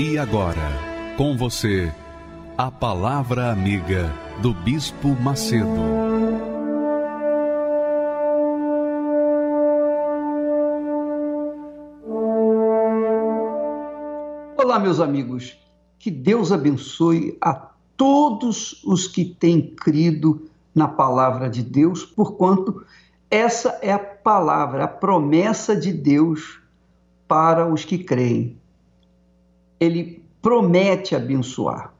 E agora, com você, a Palavra Amiga do Bispo Macedo. Olá, meus amigos. Que Deus abençoe a todos os que têm crido na palavra de Deus, porquanto essa é a palavra, a promessa de Deus para os que creem ele promete abençoar.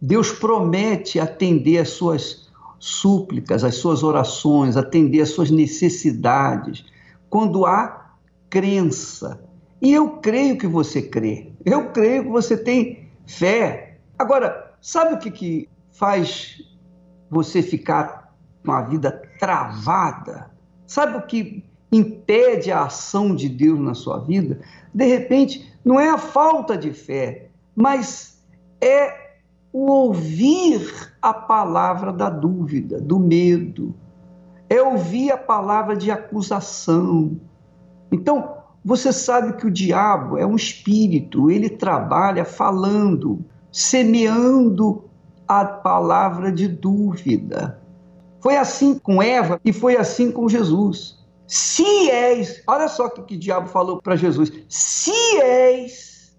Deus promete atender as suas súplicas, as suas orações, atender as suas necessidades, quando há crença. E eu creio que você crê. Eu creio que você tem fé. Agora, sabe o que, que faz você ficar com a vida travada? Sabe o que impede a ação de Deus na sua vida? De repente, não é a falta de fé, mas é o ouvir a palavra da dúvida, do medo, é ouvir a palavra de acusação. Então, você sabe que o diabo é um espírito, ele trabalha falando, semeando a palavra de dúvida. Foi assim com Eva e foi assim com Jesus. Se és, olha só o que, que o diabo falou para Jesus: se és,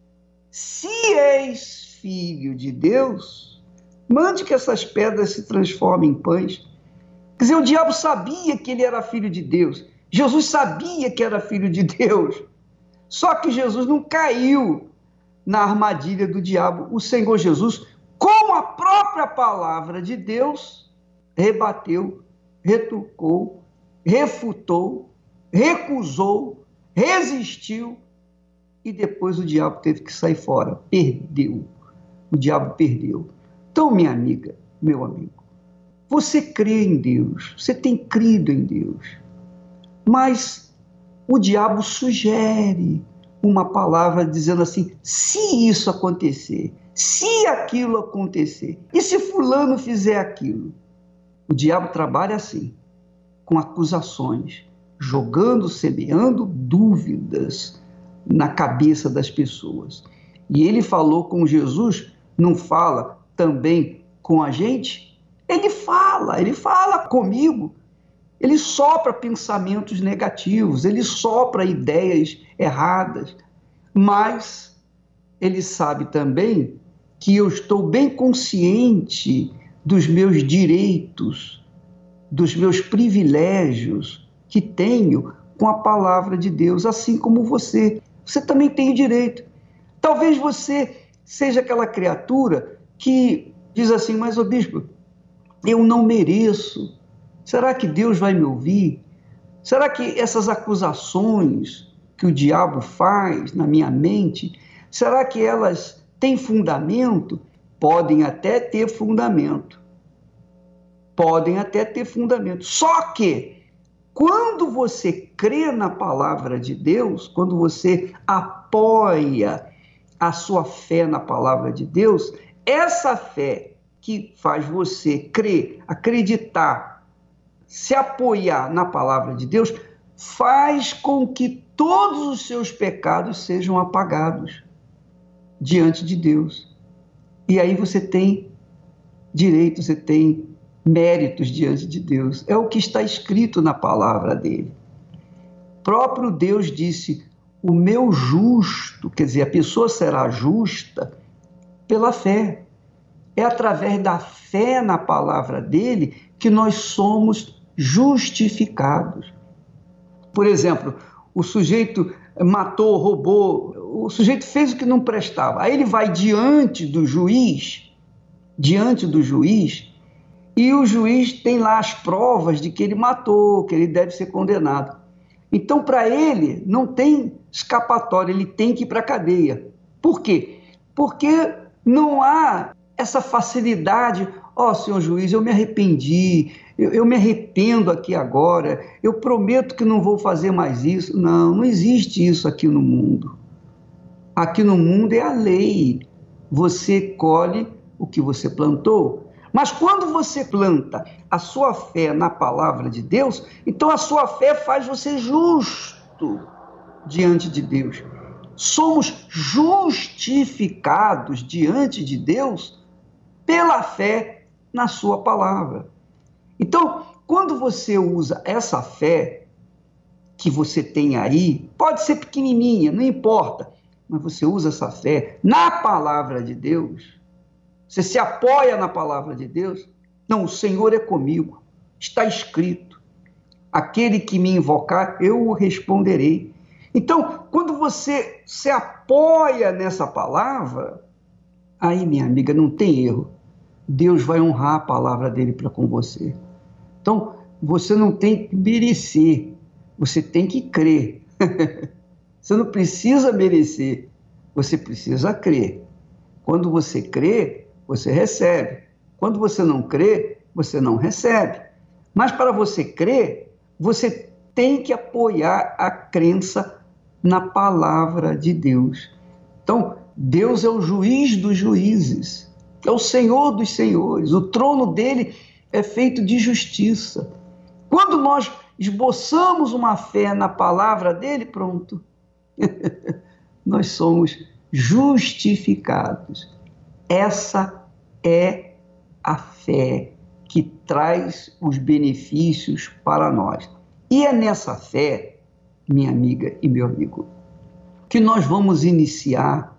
se és filho de Deus, mande que essas pedras se transformem em pães. Quer dizer, o diabo sabia que ele era filho de Deus. Jesus sabia que era filho de Deus. Só que Jesus não caiu na armadilha do diabo. O Senhor Jesus, com a própria palavra de Deus, rebateu, retrucou refutou, recusou, resistiu e depois o diabo teve que sair fora. Perdeu. O diabo perdeu. Então, minha amiga, meu amigo, você crê em Deus, você tem crido em Deus, mas o diabo sugere uma palavra dizendo assim: se isso acontecer, se aquilo acontecer, e se Fulano fizer aquilo? O diabo trabalha assim com acusações, jogando, semeando dúvidas na cabeça das pessoas. E ele falou com Jesus, não fala também com a gente? Ele fala, ele fala comigo. Ele sopra pensamentos negativos, ele sopra ideias erradas, mas ele sabe também que eu estou bem consciente dos meus direitos, dos meus privilégios que tenho com a palavra de Deus, assim como você. Você também tem o direito. Talvez você seja aquela criatura que diz assim: Mas, ô bispo, eu não mereço. Será que Deus vai me ouvir? Será que essas acusações que o diabo faz na minha mente, será que elas têm fundamento? Podem até ter fundamento podem até ter fundamento. Só que, quando você crê na palavra de Deus, quando você apoia a sua fé na palavra de Deus, essa fé que faz você crer, acreditar, se apoiar na palavra de Deus, faz com que todos os seus pecados sejam apagados diante de Deus. E aí você tem direito, você tem méritos diante de Deus. É o que está escrito na palavra dele. Próprio Deus disse: O meu justo, quer dizer, a pessoa será justa pela fé. É através da fé na palavra dele que nós somos justificados. Por exemplo, o sujeito matou, roubou, o sujeito fez o que não prestava. Aí ele vai diante do juiz, diante do juiz, e o juiz tem lá as provas de que ele matou, que ele deve ser condenado. Então, para ele, não tem escapatória, ele tem que ir para a cadeia. Por quê? Porque não há essa facilidade. Ó, oh, senhor juiz, eu me arrependi, eu, eu, me arrependo aqui agora, eu prometo que não vou fazer mais isso. Não, não existe isso aqui no mundo. Aqui no mundo é a lei. Você colhe o que você plantou. Mas quando você planta a sua fé na palavra de Deus, então a sua fé faz você justo diante de Deus. Somos justificados diante de Deus pela fé na sua palavra. Então, quando você usa essa fé que você tem aí, pode ser pequenininha, não importa, mas você usa essa fé na palavra de Deus, você se apoia na palavra de Deus? Não, o Senhor é comigo. Está escrito. Aquele que me invocar, eu o responderei. Então, quando você se apoia nessa palavra, aí, minha amiga, não tem erro. Deus vai honrar a palavra dele para com você. Então, você não tem que merecer, você tem que crer. você não precisa merecer, você precisa crer. Quando você crê, você recebe. Quando você não crê, você não recebe. Mas para você crer, você tem que apoiar a crença na palavra de Deus. Então, Deus é o juiz dos juízes, é o Senhor dos senhores, o trono dele é feito de justiça. Quando nós esboçamos uma fé na palavra dele, pronto, nós somos justificados. Essa é a fé que traz os benefícios para nós. E é nessa fé, minha amiga e meu amigo, que nós vamos iniciar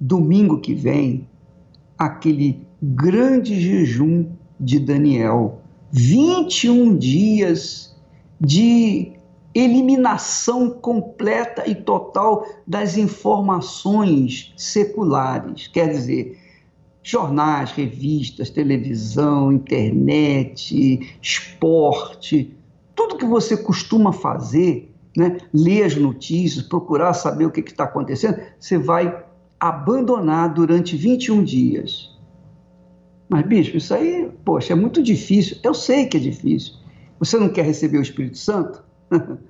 domingo que vem aquele grande jejum de Daniel. 21 dias de eliminação completa e total das informações seculares. Quer dizer, jornais, revistas, televisão, internet, esporte, tudo que você costuma fazer, né? ler as notícias, procurar saber o que está acontecendo, você vai abandonar durante 21 dias. Mas, bispo, isso aí, poxa, é muito difícil. Eu sei que é difícil. Você não quer receber o Espírito Santo?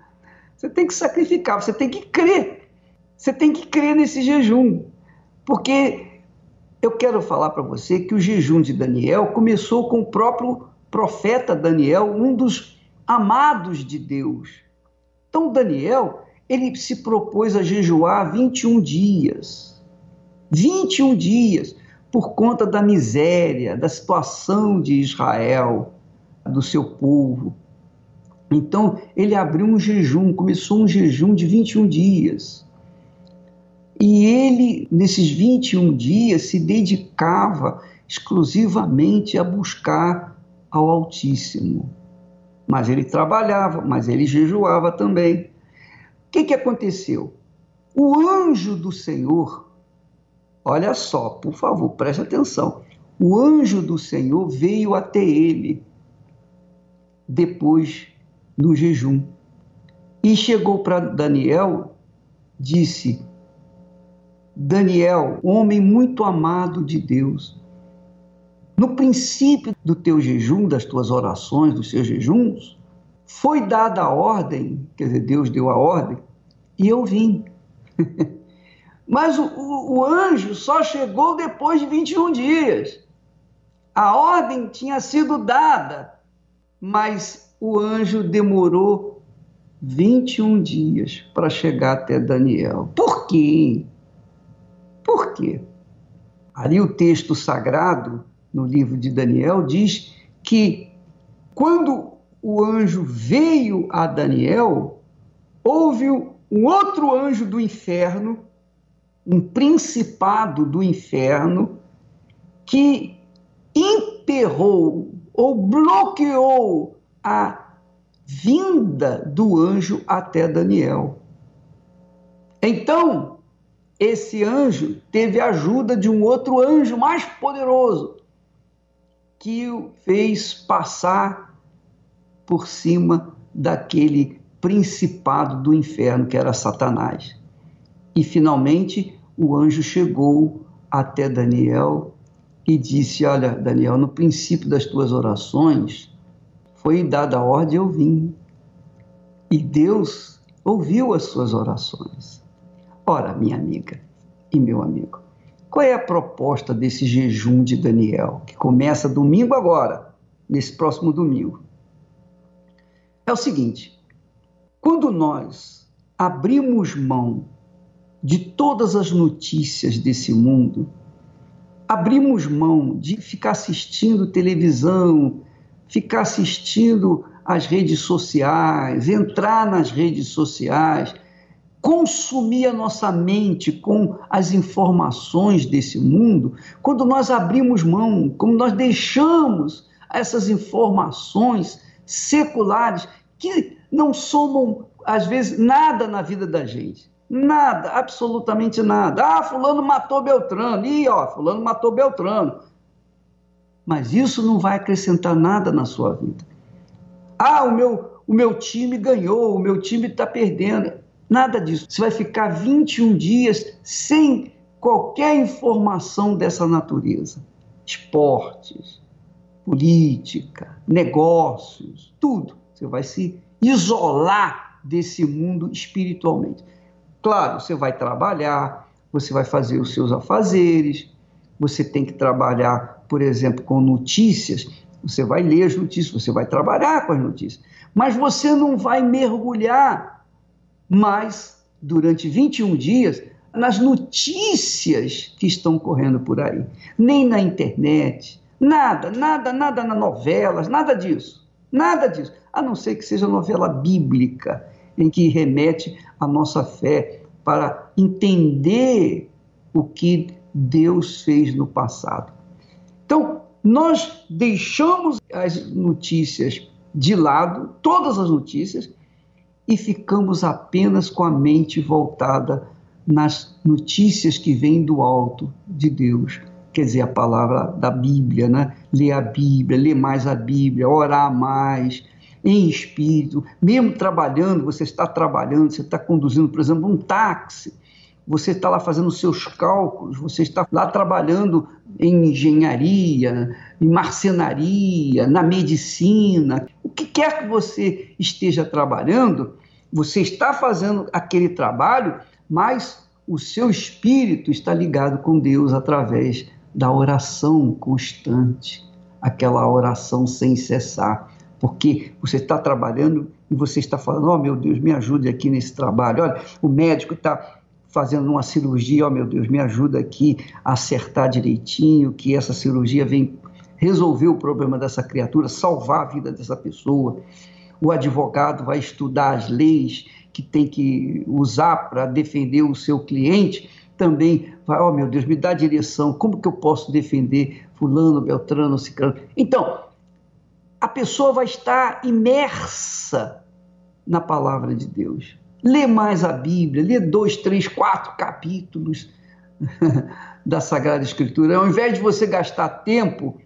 Você tem que sacrificar, você tem que crer. Você tem que crer nesse jejum. Porque eu quero falar para você que o jejum de Daniel começou com o próprio profeta Daniel, um dos amados de Deus. Então, Daniel, ele se propôs a jejuar 21 dias. 21 dias por conta da miséria, da situação de Israel, do seu povo. Então, ele abriu um jejum, começou um jejum de 21 dias. E ele, nesses 21 dias, se dedicava exclusivamente a buscar ao Altíssimo. Mas ele trabalhava, mas ele jejuava também. O que, que aconteceu? O anjo do Senhor, olha só, por favor, preste atenção. O anjo do Senhor veio até ele depois do jejum. E chegou para Daniel, disse: Daniel, homem muito amado de Deus, no princípio do teu jejum, das tuas orações, dos seus jejuns, foi dada a ordem, quer dizer, Deus deu a ordem, e eu vim. Mas o, o, o, anjo só chegou depois de 21 dias. A ordem tinha sido dada, mas o anjo demorou 21 dias para chegar até Daniel. Por quê? Por quê? Ali o texto sagrado, no livro de Daniel, diz que quando o anjo veio a Daniel, houve um outro anjo do inferno, um principado do inferno, que emperrou ou bloqueou a vinda do anjo até Daniel. Então, esse anjo teve a ajuda de um outro anjo mais poderoso, que o fez passar por cima daquele principado do inferno, que era Satanás. E finalmente o anjo chegou até Daniel e disse: Olha, Daniel, no princípio das tuas orações foi dada a ordem, eu vim. E Deus ouviu as suas orações. Ora, minha amiga e meu amigo, qual é a proposta desse jejum de Daniel, que começa domingo agora, nesse próximo domingo? É o seguinte: quando nós abrimos mão de todas as notícias desse mundo, abrimos mão de ficar assistindo televisão, ficar assistindo as redes sociais, entrar nas redes sociais, consumir a nossa mente com as informações desse mundo, quando nós abrimos mão, quando nós deixamos essas informações seculares que não somam, às vezes, nada na vida da gente. Nada, absolutamente nada. Ah, fulano matou Beltrano. Ih, ó, fulano matou Beltrano. Mas isso não vai acrescentar nada na sua vida. Ah, o meu, o meu time ganhou, o meu time está perdendo. Nada disso. Você vai ficar 21 dias sem qualquer informação dessa natureza. Esportes, política, negócios, tudo. Você vai se isolar desse mundo espiritualmente. Claro, você vai trabalhar, você vai fazer os seus afazeres, você tem que trabalhar, por exemplo, com notícias, você vai ler as notícias, você vai trabalhar com as notícias, mas você não vai mergulhar mais durante 21 dias nas notícias que estão correndo por aí, nem na internet, nada, nada, nada nas novelas, nada disso, nada disso, a não ser que seja novela bíblica em que remete a nossa fé para entender o que Deus fez no passado. Então, nós deixamos as notícias de lado, todas as notícias, e ficamos apenas com a mente voltada nas notícias que vêm do alto de Deus. Quer dizer, a palavra da Bíblia, né? Ler a Bíblia, ler mais a Bíblia, orar mais, em espírito, mesmo trabalhando, você está trabalhando, você está conduzindo, por exemplo, um táxi, você está lá fazendo seus cálculos, você está lá trabalhando em engenharia, em marcenaria, na medicina, o que quer que você esteja trabalhando, você está fazendo aquele trabalho, mas o seu espírito está ligado com Deus através da oração constante, aquela oração sem cessar porque você está trabalhando e você está falando, oh meu Deus, me ajude aqui nesse trabalho. Olha, o médico está fazendo uma cirurgia, oh meu Deus, me ajuda aqui a acertar direitinho, que essa cirurgia vem resolver o problema dessa criatura, salvar a vida dessa pessoa. O advogado vai estudar as leis que tem que usar para defender o seu cliente, também vai, oh meu Deus, me dá direção, como que eu posso defender fulano, beltrano, ciclano. Então, a pessoa vai estar imersa na palavra de Deus. Lê mais a Bíblia, lê dois, três, quatro capítulos da Sagrada Escritura. Ao invés de você gastar tempo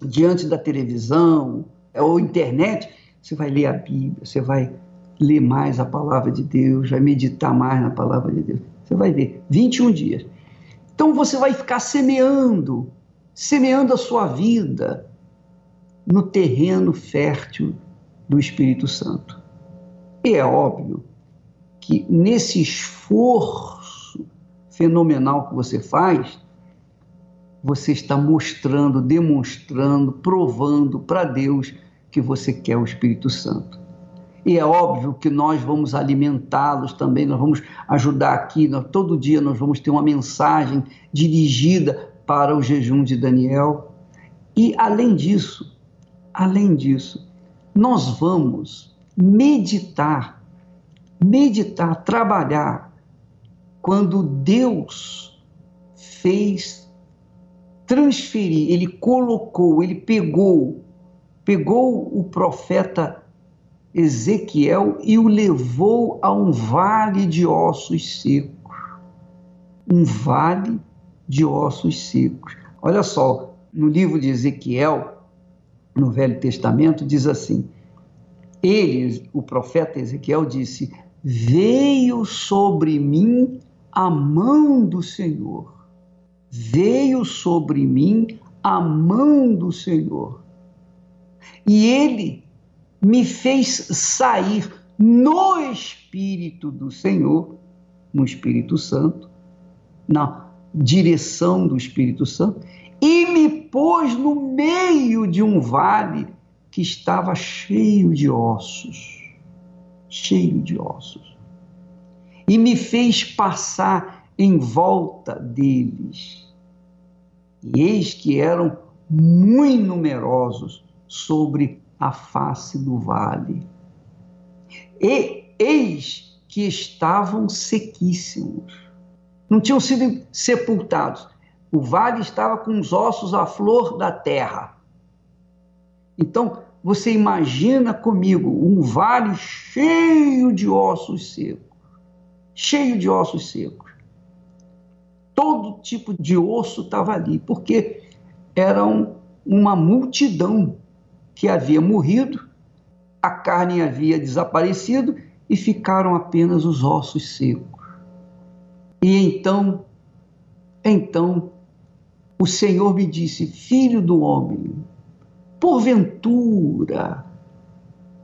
diante da televisão ou internet, você vai ler a Bíblia, você vai ler mais a palavra de Deus, vai meditar mais na palavra de Deus. Você vai ver, 21 dias. Então você vai ficar semeando, semeando a sua vida, no terreno fértil do Espírito Santo. E é óbvio que nesse esforço fenomenal que você faz, você está mostrando, demonstrando, provando para Deus que você quer o Espírito Santo. E é óbvio que nós vamos alimentá-los também, nós vamos ajudar aqui, nós, todo dia nós vamos ter uma mensagem dirigida para o jejum de Daniel. E, além disso, Além disso, nós vamos meditar, meditar, trabalhar quando Deus fez transferir, ele colocou, ele pegou, pegou o profeta Ezequiel e o levou a um vale de ossos secos. Um vale de ossos secos. Olha só, no livro de Ezequiel, no Velho Testamento, diz assim: ele, o profeta Ezequiel, disse: Veio sobre mim a mão do Senhor. Veio sobre mim a mão do Senhor. E ele me fez sair no Espírito do Senhor, no Espírito Santo, na direção do Espírito Santo, e me pôs no meio de um vale que estava cheio de ossos. Cheio de ossos. E me fez passar em volta deles. E eis que eram muito numerosos sobre a face do vale. E eis que estavam sequíssimos. Não tinham sido sepultados. O vale estava com os ossos à flor da terra. Então, você imagina comigo um vale cheio de ossos secos. Cheio de ossos secos. Todo tipo de osso estava ali, porque eram uma multidão que havia morrido, a carne havia desaparecido e ficaram apenas os ossos secos. E então, então, o Senhor me disse: Filho do homem, porventura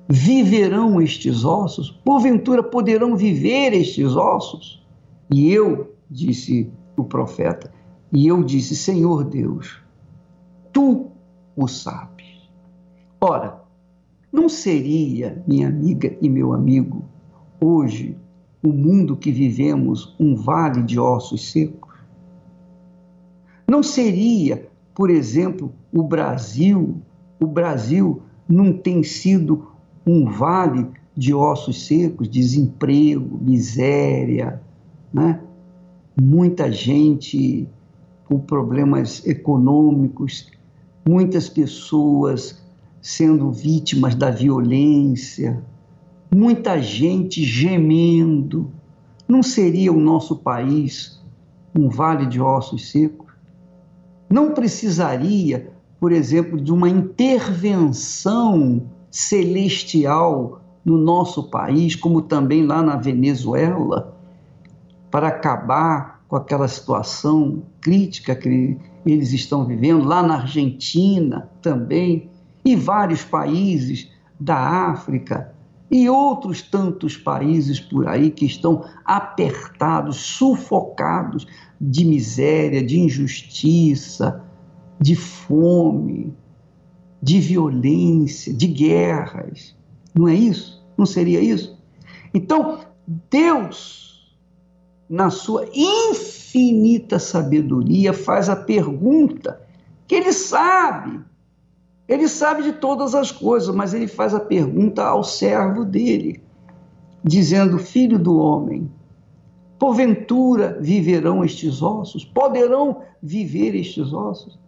viverão estes ossos? Porventura poderão viver estes ossos? E eu, disse o profeta, e eu disse: Senhor Deus, tu o sabes. Ora, não seria, minha amiga e meu amigo, hoje, o mundo que vivemos um vale de ossos secos? Não seria, por exemplo, o Brasil, o Brasil não tem sido um vale de ossos secos, desemprego, miséria, né? muita gente com problemas econômicos, muitas pessoas sendo vítimas da violência, muita gente gemendo. Não seria o nosso país um vale de ossos secos? Não precisaria, por exemplo, de uma intervenção celestial no nosso país, como também lá na Venezuela, para acabar com aquela situação crítica que eles estão vivendo, lá na Argentina também e vários países da África e outros tantos países por aí que estão apertados, sufocados de miséria, de injustiça, de fome, de violência, de guerras. Não é isso? Não seria isso? Então, Deus, na sua infinita sabedoria, faz a pergunta que ele sabe ele sabe de todas as coisas, mas ele faz a pergunta ao servo dele, dizendo: Filho do homem, porventura viverão estes ossos? Poderão viver estes ossos?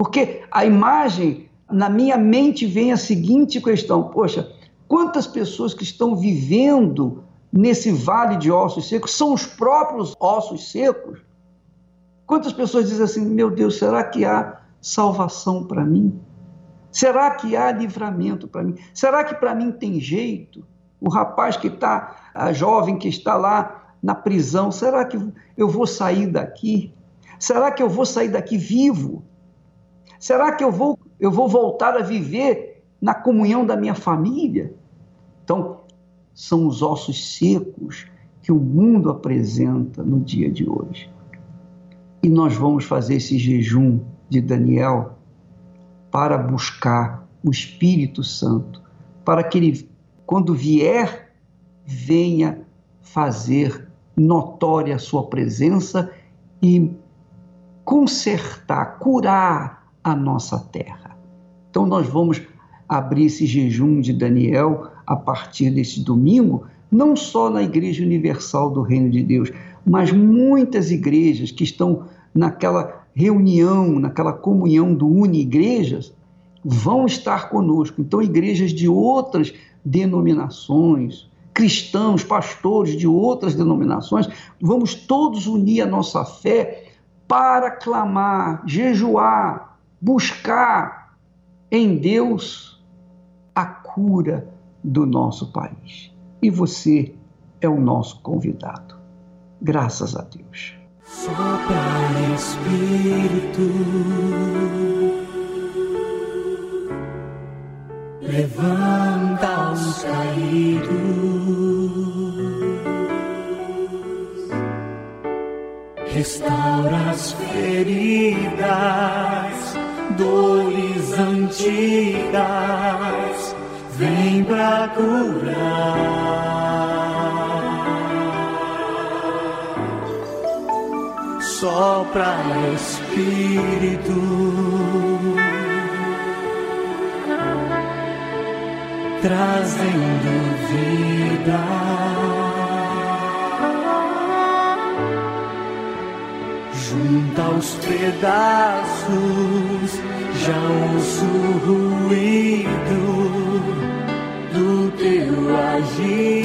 Porque a imagem, na minha mente, vem a seguinte questão: poxa, quantas pessoas que estão vivendo nesse vale de ossos secos são os próprios ossos secos? Quantas pessoas dizem assim: meu Deus, será que há salvação para mim? Será que há livramento para mim? Será que para mim tem jeito? O rapaz que está, a jovem que está lá na prisão, será que eu vou sair daqui? Será que eu vou sair daqui vivo? Será que eu vou, eu vou voltar a viver na comunhão da minha família? Então, são os ossos secos que o mundo apresenta no dia de hoje. E nós vamos fazer esse jejum de Daniel para buscar o Espírito Santo, para que ele, quando vier, venha fazer notória a sua presença e consertar, curar a nossa terra. Então, nós vamos abrir esse jejum de Daniel a partir desse domingo, não só na Igreja Universal do Reino de Deus, mas muitas igrejas que estão naquela reunião, naquela comunhão do Uni Igrejas, vão estar conosco. Então, igrejas de outras denominações, cristãos, pastores de outras denominações, vamos todos unir a nossa fé para clamar, jejuar, buscar em Deus a cura do nosso país. E você é o nosso convidado. Graças a Deus. Sopra Espírito, levanta os caídos, restaura as feridas, dores antigas, vem pra curar. sopra Espírito, trazendo vida. Junta os pedaços, já ouço o ruído do teu agir.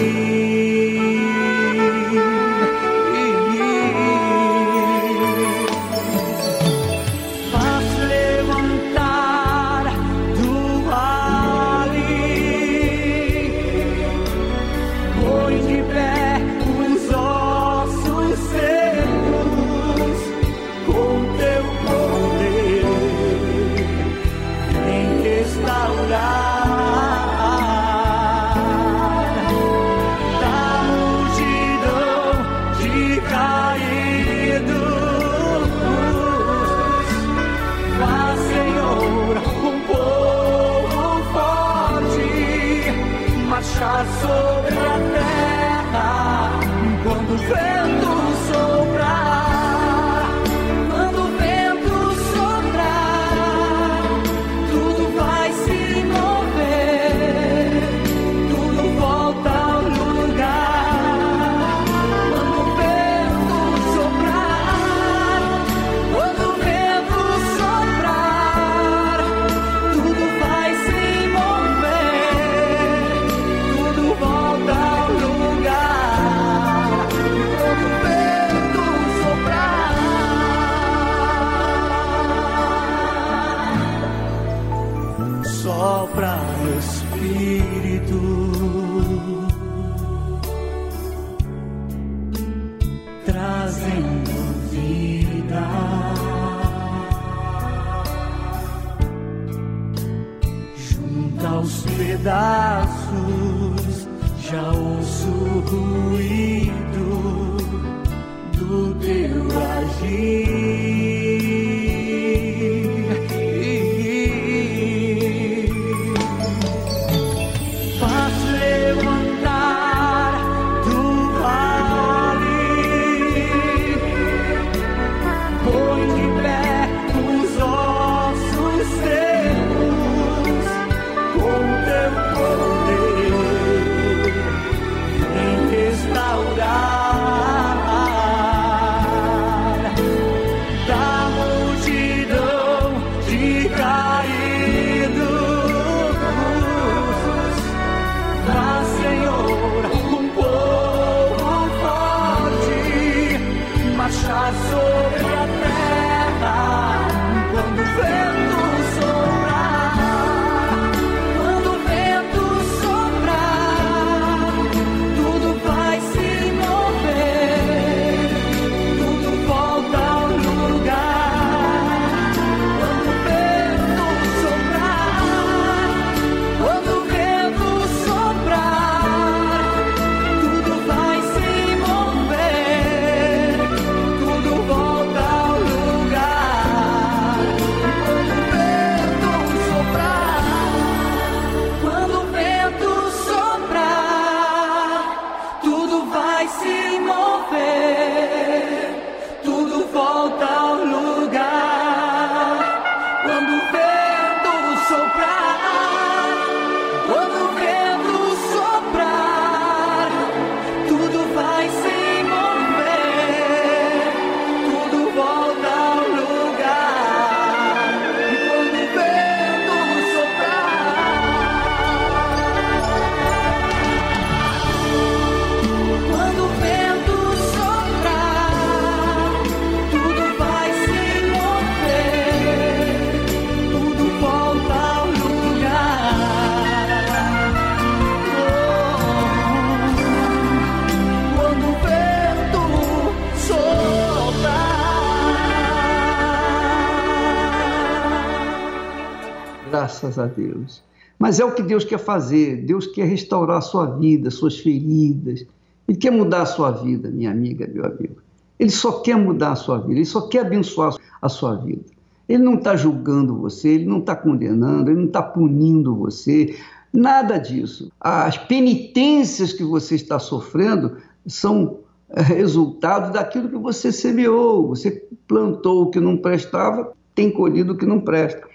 Graças a Deus. Mas é o que Deus quer fazer. Deus quer restaurar a sua vida, suas feridas. Ele quer mudar a sua vida, minha amiga, meu amigo. Ele só quer mudar a sua vida, ele só quer abençoar a sua vida. Ele não está julgando você, ele não está condenando, ele não está punindo você, nada disso. As penitências que você está sofrendo são é, resultado daquilo que você semeou. Você plantou o que não prestava, tem colhido o que não presta.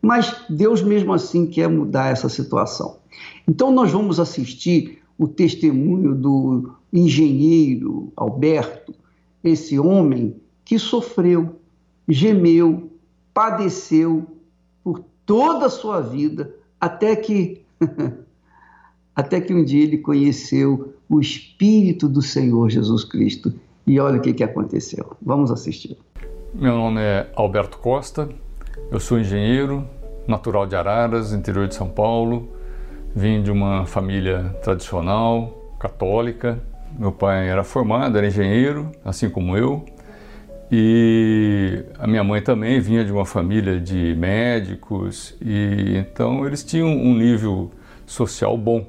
Mas Deus mesmo assim quer mudar essa situação. Então nós vamos assistir o testemunho do engenheiro Alberto, esse homem que sofreu, gemeu, padeceu por toda a sua vida, até que até que um dia ele conheceu o Espírito do Senhor Jesus Cristo. E olha o que, que aconteceu. Vamos assistir. Meu nome é Alberto Costa, eu sou engenheiro, natural de Araras, interior de São Paulo. Vim de uma família tradicional, católica. Meu pai era formado, era engenheiro, assim como eu. E a minha mãe também vinha de uma família de médicos, e então eles tinham um nível social bom.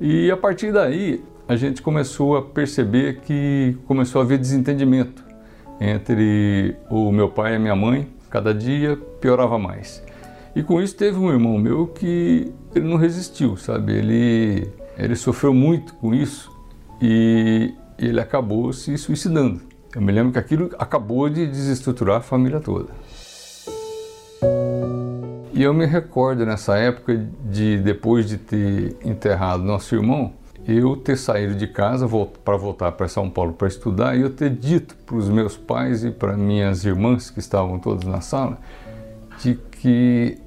E a partir daí a gente começou a perceber que começou a haver desentendimento entre o meu pai e a minha mãe. Cada dia piorava mais. E com isso teve um irmão meu que ele não resistiu, sabe? Ele, ele sofreu muito com isso e ele acabou se suicidando. Eu me lembro que aquilo acabou de desestruturar a família toda. E eu me recordo nessa época de depois de ter enterrado nosso irmão, eu ter saído de casa para voltar para São Paulo para estudar e eu ter dito para os meus pais e para minhas irmãs que estavam todos na sala de que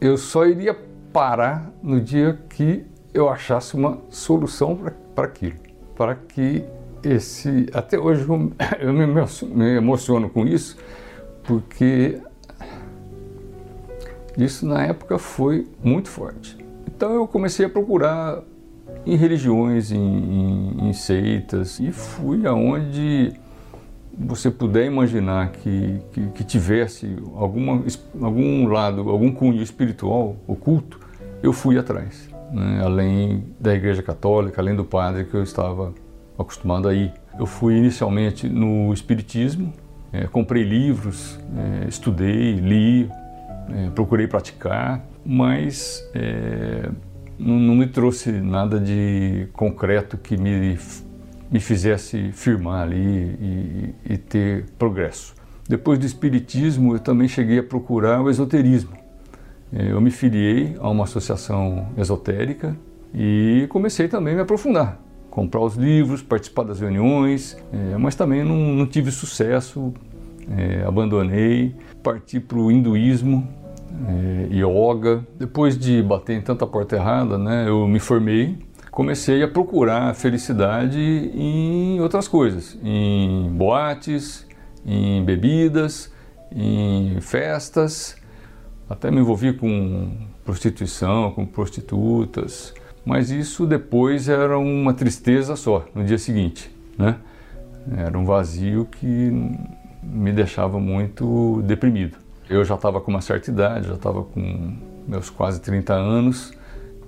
eu só iria parar no dia que eu achasse uma solução para aquilo, para que esse. Até hoje eu, eu me, me emociono com isso, porque isso na época foi muito forte. Então eu comecei a procurar em religiões, em, em, em seitas, e fui aonde você puder imaginar que, que, que, tivesse alguma, algum lado, algum cunho espiritual oculto, eu fui atrás. Né? Além da Igreja Católica, além do padre que eu estava acostumado a ir. Eu fui inicialmente no Espiritismo, é, comprei livros, é, estudei, li, é, procurei praticar, mas não, não, me trouxe nada de concreto que me, me fizesse firmar ali e, e ter progresso. Depois do Espiritismo, eu também cheguei a procurar o esoterismo. Eu me filiei a uma associação esotérica e comecei também a me aprofundar comprar os livros, participar das reuniões, é, mas também não, não tive sucesso, é, abandonei, parti para o hinduísmo, é, yoga. Depois de bater em tanta porta errada, né, eu me formei, comecei a procurar felicidade em outras coisas, em boates, em bebidas, em festas, até me envolvi com prostituição, com prostitutas, mas isso depois era uma tristeza só no dia seguinte, né? Era um vazio que me deixava muito deprimido. Eu já estava com uma certa idade, já estava com meus quase 30 anos,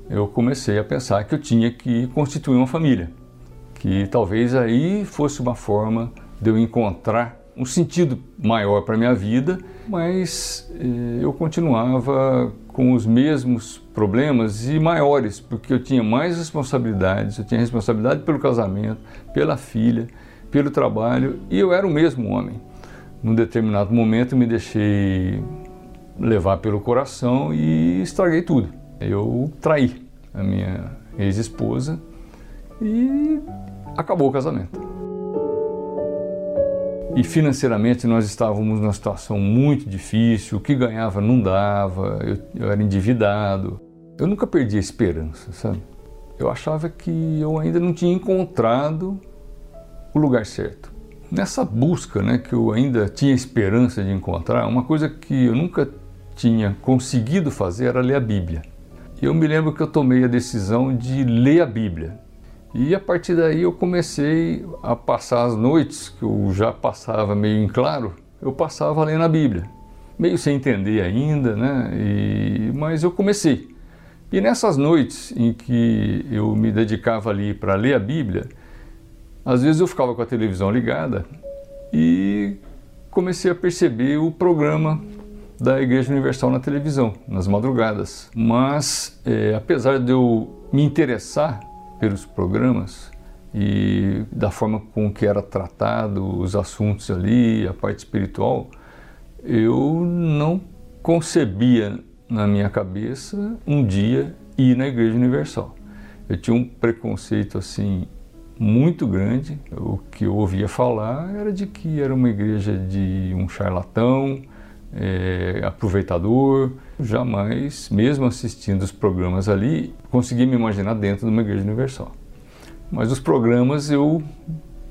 eu comecei a pensar que eu tinha que constituir uma família, que talvez aí fosse uma forma de eu encontrar um sentido maior para minha vida, mas eh, eu continuava com os mesmos problemas e maiores, porque eu tinha mais responsabilidades, eu tinha responsabilidade pelo casamento, pela filha, pelo trabalho, e eu era o mesmo homem. Num determinado momento me deixei levar pelo coração e estraguei tudo. Eu traí a minha ex-esposa e acabou o casamento. E financeiramente nós estávamos numa situação muito difícil, o que ganhava não dava, eu, eu era endividado. Eu nunca perdi a esperança, sabe? Eu achava que eu ainda não tinha encontrado o lugar certo. Nessa busca, né, que eu ainda tinha esperança de encontrar, uma coisa que eu nunca tinha conseguido fazer era ler a Bíblia. Eu me lembro que eu tomei a decisão de ler a Bíblia. E a partir daí eu comecei a passar as noites, que eu já passava meio em claro, eu passava lendo a Bíblia. meio sem entender ainda, né? E, mas eu comecei. E nessas noites em que eu me dedicava ali para ler a Bíblia, às vezes eu ficava com a televisão ligada e comecei a perceber o programa da Igreja Universal na televisão, nas madrugadas. Mas, é, apesar de eu me interessar pelos programas e da forma com que era tratado os assuntos ali, a parte espiritual, eu não concebia na minha cabeça um dia ir na Igreja Universal. Eu tinha um preconceito assim muito grande. O que eu ouvia falar era de que era uma igreja de um charlatão, é, aproveitador. Jamais, mesmo assistindo os programas ali, consegui me imaginar dentro de uma igreja universal. Mas os programas eu,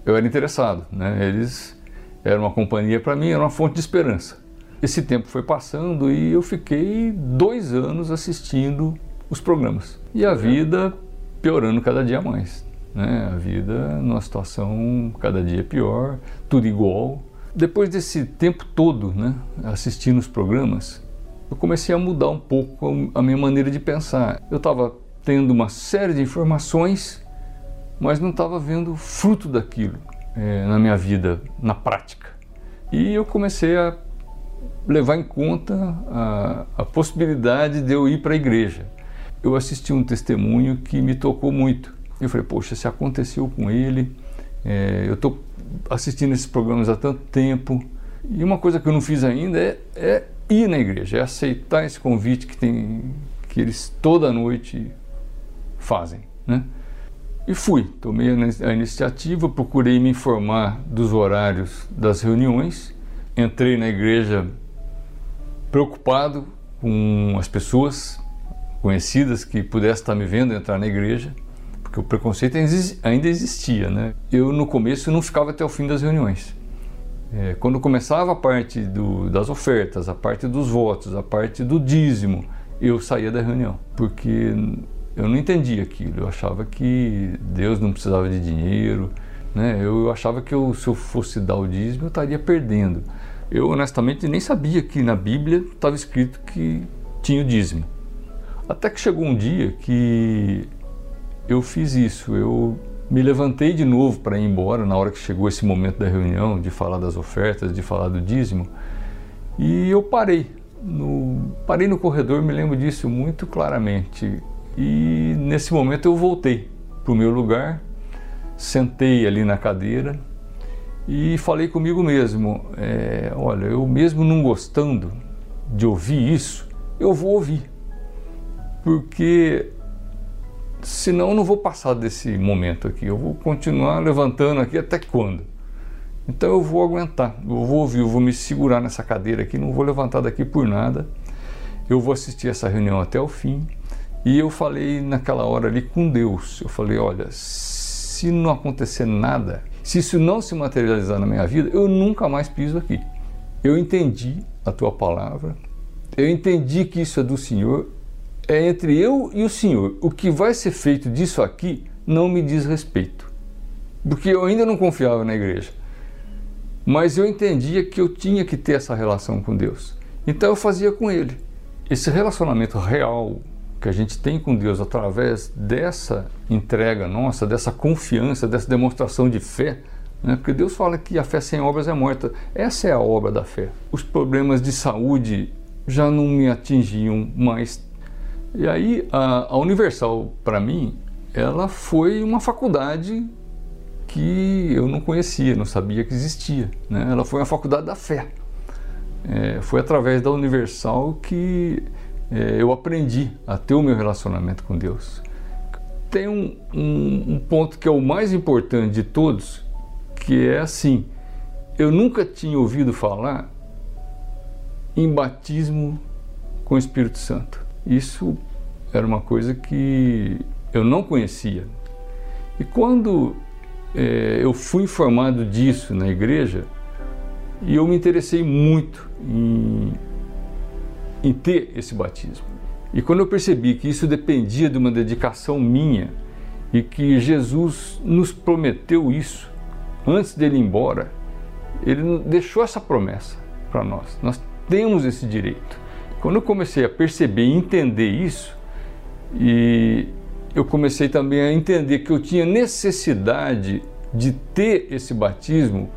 eu era interessado, né? eles eram uma companhia para mim, era uma fonte de esperança. Esse tempo foi passando e eu fiquei dois anos assistindo os programas. E a vida piorando cada dia mais. Né? A vida numa situação cada dia pior, tudo igual, depois desse tempo todo né, assistindo os programas, eu comecei a mudar um pouco a minha maneira de pensar. Eu estava tendo uma série de informações, mas não estava vendo fruto daquilo é, na minha vida, na prática. E eu comecei a levar em conta a, a possibilidade de eu ir para a igreja. Eu assisti um testemunho que me tocou muito. Eu falei, poxa, se aconteceu com ele, é, eu estou assistindo esses programas há tanto tempo e uma coisa que eu não fiz ainda é, é ir na igreja, é aceitar esse convite que tem que eles toda noite fazem, né? E fui, tomei a iniciativa, procurei me informar dos horários das reuniões, entrei na igreja preocupado com as pessoas conhecidas que pudessem estar me vendo entrar na igreja porque o preconceito ainda existia, né? Eu no começo não ficava até o fim das reuniões. É, quando começava a parte do, das ofertas, a parte dos votos, a parte do dízimo, eu saía da reunião, porque eu não entendia aquilo. Eu achava que Deus não precisava de dinheiro, né? Eu achava que eu, se eu fosse dar o dízimo, eu estaria perdendo. Eu honestamente nem sabia que na Bíblia estava escrito que tinha o dízimo. Até que chegou um dia que eu fiz isso. Eu me levantei de novo para ir embora na hora que chegou esse momento da reunião, de falar das ofertas, de falar do dízimo. E eu parei. No, parei no corredor, me lembro disso muito claramente. E nesse momento eu voltei para o meu lugar, sentei ali na cadeira e falei comigo mesmo: é, olha, eu mesmo não gostando de ouvir isso, eu vou ouvir. Porque senão eu não vou passar desse momento aqui. Eu vou continuar levantando aqui até quando? Então eu vou aguentar, eu vou ouvir, eu vou me segurar nessa cadeira aqui, não vou levantar daqui por nada. Eu vou assistir essa reunião até o fim. E eu falei naquela hora ali com Deus. Eu falei: olha, se não acontecer nada, se isso não se materializar na minha vida, eu nunca mais piso aqui. Eu entendi a tua palavra, eu entendi que isso é do Senhor, é entre eu e o Senhor. O que vai ser feito disso aqui não me diz respeito. Porque eu ainda não confiava na igreja. Mas eu entendia que eu tinha que ter essa relação com Deus. Então eu fazia com Ele. Esse relacionamento real que a gente tem com Deus através dessa entrega nossa, dessa confiança, dessa demonstração de fé, né? porque Deus fala que a fé sem obras é morta. Essa é a obra da fé. Os problemas de saúde já não me atingiam mais e aí a, a Universal, para mim, ela foi uma faculdade que eu não conhecia, não sabia que existia. Né? Ela foi uma faculdade da fé. É, foi através da Universal que é, eu aprendi a ter o meu relacionamento com Deus. Tem um, um, um ponto que é o mais importante de todos, que é assim: eu nunca tinha ouvido falar em batismo com o Espírito Santo. Isso era uma coisa que eu não conhecia. E quando é, eu fui informado disso na igreja, e eu me interessei muito em, em ter esse batismo. E quando eu percebi que isso dependia de uma dedicação minha e que Jesus nos prometeu isso antes dele ir embora, ele deixou essa promessa para nós. Nós temos esse direito. Quando eu comecei a perceber e entender isso, e eu comecei também a entender que eu tinha necessidade de ter esse batismo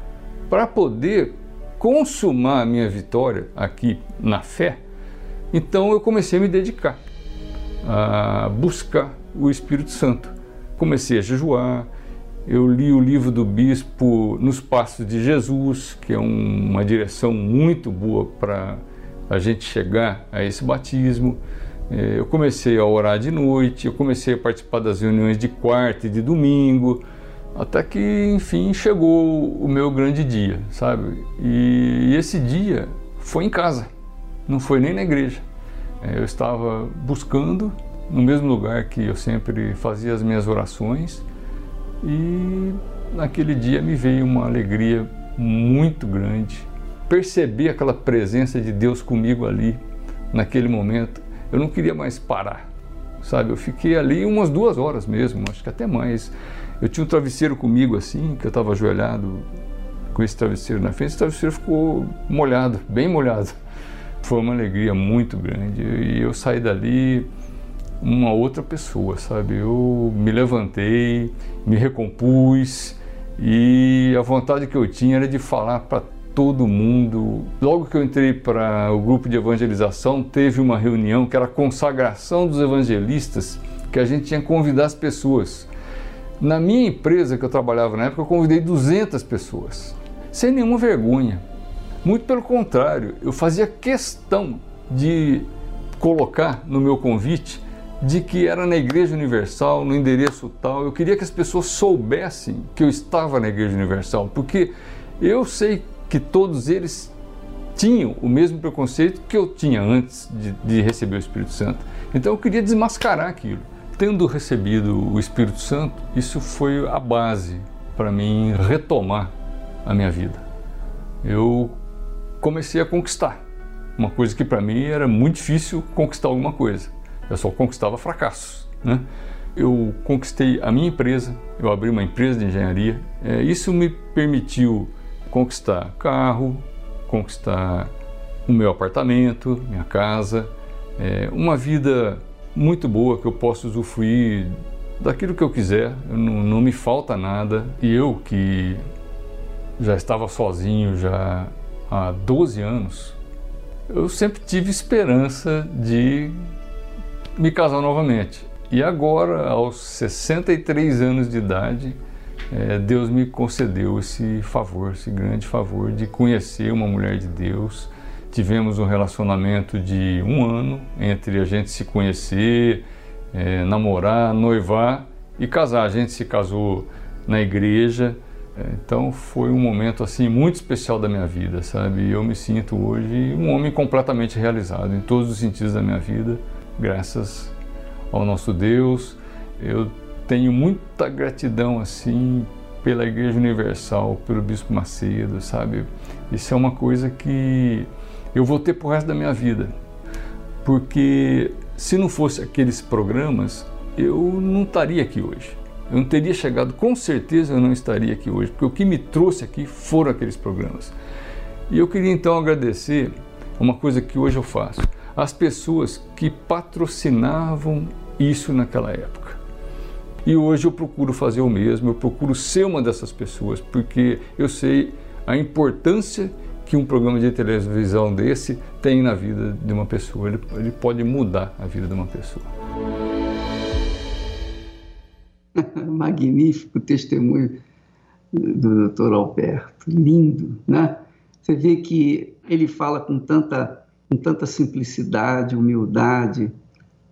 para poder consumar a minha vitória aqui na fé, então eu comecei a me dedicar a buscar o Espírito Santo. Comecei a jejuar, eu li o livro do bispo Nos Passos de Jesus, que é um, uma direção muito boa para a gente chegar a esse batismo. É, eu comecei a orar de noite, eu comecei a participar das reuniões de quarta e de domingo, até que, enfim, chegou o meu grande dia, sabe? E esse dia foi em casa, não foi nem na igreja. É, eu estava buscando no mesmo lugar que eu sempre fazia as minhas orações e naquele dia me veio uma alegria muito grande. Perceber aquela presença de Deus comigo ali, naquele momento. Eu não queria mais parar, sabe? Eu fiquei ali umas duas horas mesmo, acho que até mais. Eu tinha um travesseiro comigo assim, que eu estava ajoelhado com esse travesseiro na frente. Esse travesseiro ficou molhado, bem molhado. Foi uma alegria muito grande. E eu saí dali uma outra pessoa, sabe? Eu me levantei, me recompus e a vontade que eu tinha era de falar para todo mundo. Logo que eu entrei para o grupo de evangelização, teve uma reunião que era a consagração dos evangelistas, que a gente tinha que convidar as pessoas. Na minha empresa que eu trabalhava na época, eu convidei 200 pessoas, sem nenhuma vergonha. Muito pelo contrário, eu fazia questão de colocar no meu convite de que era na Igreja Universal, no endereço tal. Eu queria que as pessoas soubessem que eu estava na Igreja Universal, porque eu sei que todos eles tinham o mesmo preconceito que eu tinha antes de, de receber o Espírito Santo. Então eu queria desmascarar aquilo. Tendo recebido o Espírito Santo, isso foi a base para mim retomar a minha vida. Eu comecei a conquistar uma coisa que para mim era muito difícil conquistar alguma coisa eu só conquistava fracassos. Né? Eu conquistei a minha empresa, eu abri uma empresa de engenharia. É, isso me permitiu conquistar carro, conquistar o meu apartamento, minha casa, é, uma vida muito boa que eu posso usufruir daquilo que eu quiser, eu não, não me falta nada. E eu que já estava sozinho já há 12 anos, eu sempre tive esperança de me casar novamente. E agora, aos 63 anos de idade, é, Deus me concedeu esse favor, esse grande favor de conhecer uma mulher de Deus. Tivemos um relacionamento de um ano entre a gente se conhecer, é, namorar, noivar e casar. A gente se casou na igreja. É, então foi um momento assim muito especial da minha vida, sabe? Eu me sinto hoje um homem completamente realizado em todos os sentidos da minha vida graças ao nosso Deus. Eu tenho muita gratidão assim pela Igreja Universal, pelo Bispo Macedo, sabe? Isso é uma coisa que eu vou ter pro resto da minha vida. Porque se não fosse aqueles programas, eu não estaria aqui hoje. Eu não teria chegado, com certeza eu não estaria aqui hoje, porque o que me trouxe aqui foram aqueles programas. E eu queria então agradecer uma coisa que hoje eu faço as pessoas que patrocinavam isso naquela época. E hoje eu procuro fazer o mesmo, eu procuro ser uma dessas pessoas, porque eu sei a importância que um programa de televisão desse tem na vida de uma pessoa. Ele, ele pode mudar a vida de uma pessoa. Magnífico testemunho do Dr. Alberto, lindo, né? Você vê que ele fala com tanta com tanta simplicidade, humildade,